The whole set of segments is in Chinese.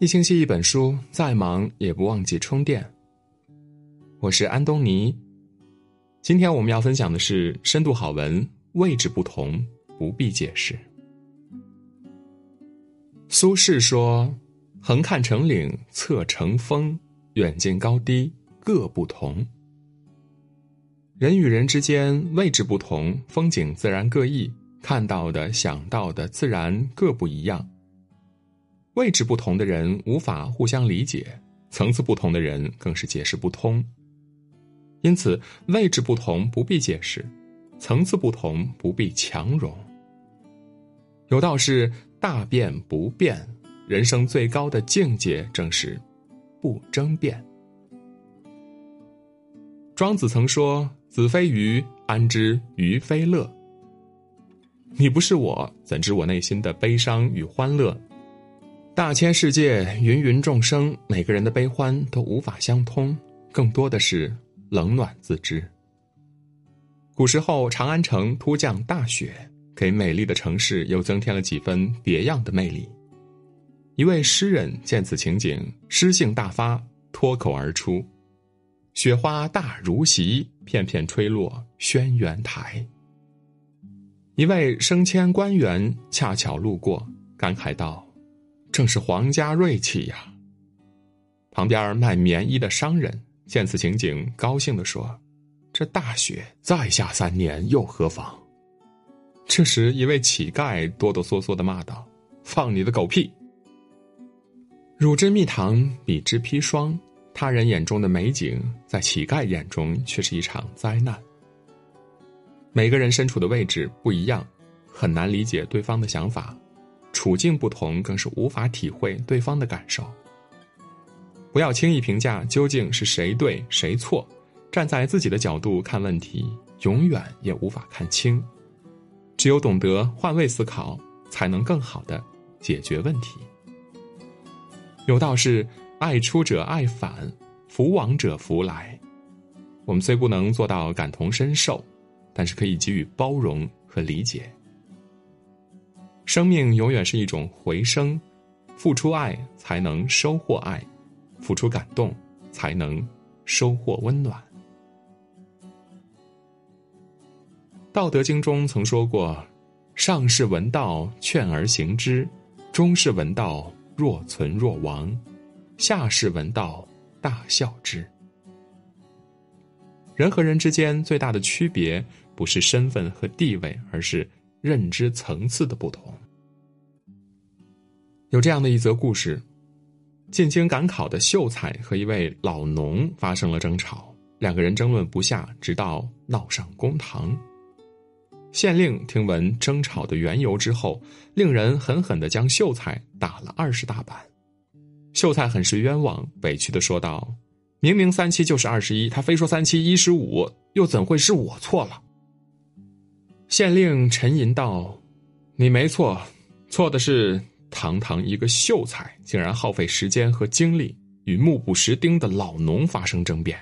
一星期一本书，再忙也不忘记充电。我是安东尼，今天我们要分享的是深度好文，位置不同不必解释。苏轼说：“横看成岭侧成峰，远近高低各不同。人与人之间位置不同，风景自然各异，看到的、想到的自然各不一样。”位置不同的人无法互相理解，层次不同的人更是解释不通。因此，位置不同不必解释，层次不同不必强融。有道是“大变不变”，人生最高的境界正是不争辩。庄子曾说：“子非鱼，安知鱼非乐？”你不是我，怎知我内心的悲伤与欢乐？大千世界，芸芸众生，每个人的悲欢都无法相通，更多的是冷暖自知。古时候，长安城突降大雪，给美丽的城市又增添了几分别样的魅力。一位诗人见此情景，诗兴大发，脱口而出：“雪花大如席，片片吹落轩辕台。”一位升迁官员恰巧路过，感慨道。正是皇家锐气呀！旁边卖棉衣的商人见此情景，高兴地说：“这大雪再下三年又何妨？”这时，一位乞丐哆哆嗦嗦的骂道：“放你的狗屁！乳汁蜜糖，比之砒霜。他人眼中的美景，在乞丐眼中却是一场灾难。”每个人身处的位置不一样，很难理解对方的想法。处境不同，更是无法体会对方的感受。不要轻易评价究竟是谁对谁错，站在自己的角度看问题，永远也无法看清。只有懂得换位思考，才能更好的解决问题。有道是：爱出者爱返，福往者福来。我们虽不能做到感同身受，但是可以给予包容和理解。生命永远是一种回声，付出爱才能收获爱，付出感动才能收获温暖。道德经中曾说过：“上士闻道，劝而行之；中士闻道，若存若亡；下士闻道，大笑之。”人和人之间最大的区别，不是身份和地位，而是。认知层次的不同。有这样的一则故事：进京赶考的秀才和一位老农发生了争吵，两个人争论不下，直到闹上公堂。县令听闻争吵的缘由之后，令人狠狠的将秀才打了二十大板。秀才很是冤枉，委屈的说道：“明明三七就是二十一，他非说三七一十五，又怎会是我错了？”县令沉吟道：“你没错，错的是堂堂一个秀才，竟然耗费时间和精力与目不识丁的老农发生争辩。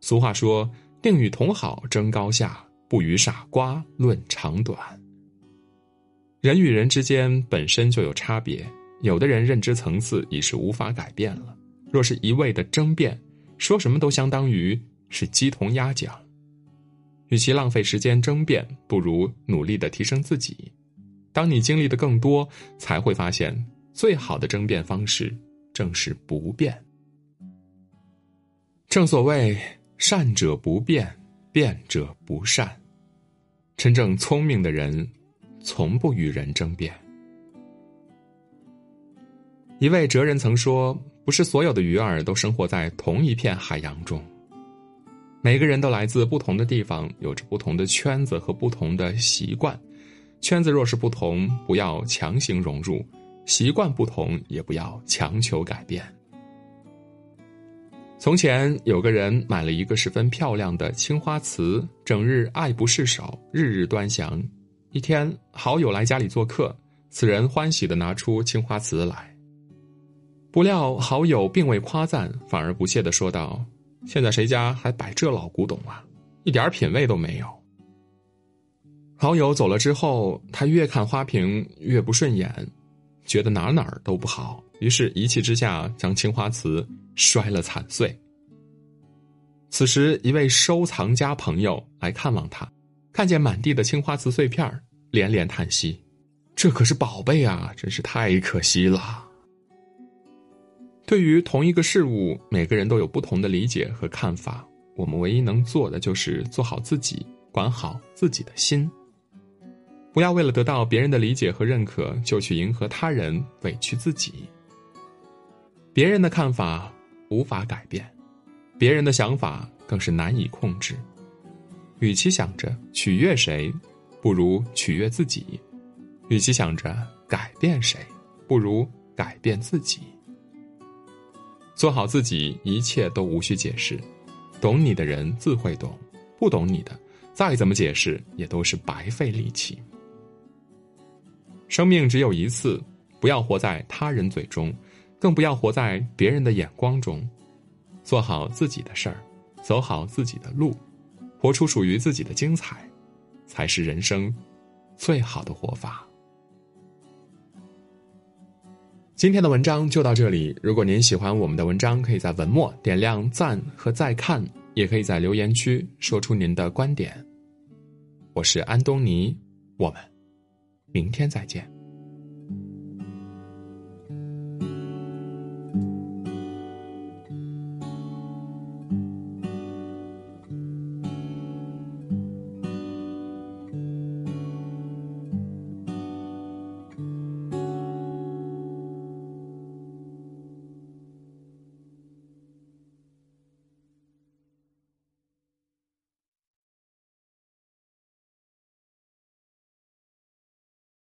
俗话说：‘宁与同好争高下，不与傻瓜论长短。’人与人之间本身就有差别，有的人认知层次已是无法改变了。若是一味的争辩，说什么都相当于是鸡同鸭讲。”与其浪费时间争辩，不如努力的提升自己。当你经历的更多，才会发现，最好的争辩方式正是不变。正所谓“善者不辩，辩者不善”。真正聪明的人，从不与人争辩。一位哲人曾说：“不是所有的鱼儿都生活在同一片海洋中。”每个人都来自不同的地方，有着不同的圈子和不同的习惯。圈子若是不同，不要强行融入；习惯不同，也不要强求改变。从前有个人买了一个十分漂亮的青花瓷，整日爱不释手，日日端详。一天，好友来家里做客，此人欢喜的拿出青花瓷来，不料好友并未夸赞，反而不屑的说道。现在谁家还摆这老古董啊？一点品味都没有。好友走了之后，他越看花瓶越不顺眼，觉得哪哪儿都不好，于是一气之下将青花瓷摔了惨碎。此时，一位收藏家朋友来看望他，看见满地的青花瓷碎片连连叹息：“这可是宝贝啊，真是太可惜了。”对于同一个事物，每个人都有不同的理解和看法。我们唯一能做的就是做好自己，管好自己的心。不要为了得到别人的理解和认可，就去迎合他人，委屈自己。别人的看法无法改变，别人的想法更是难以控制。与其想着取悦谁，不如取悦自己；与其想着改变谁，不如改变自己。做好自己，一切都无需解释。懂你的人自会懂，不懂你的，再怎么解释也都是白费力气。生命只有一次，不要活在他人嘴中，更不要活在别人的眼光中。做好自己的事儿，走好自己的路，活出属于自己的精彩，才是人生最好的活法。今天的文章就到这里。如果您喜欢我们的文章，可以在文末点亮赞和再看，也可以在留言区说出您的观点。我是安东尼，我们明天再见。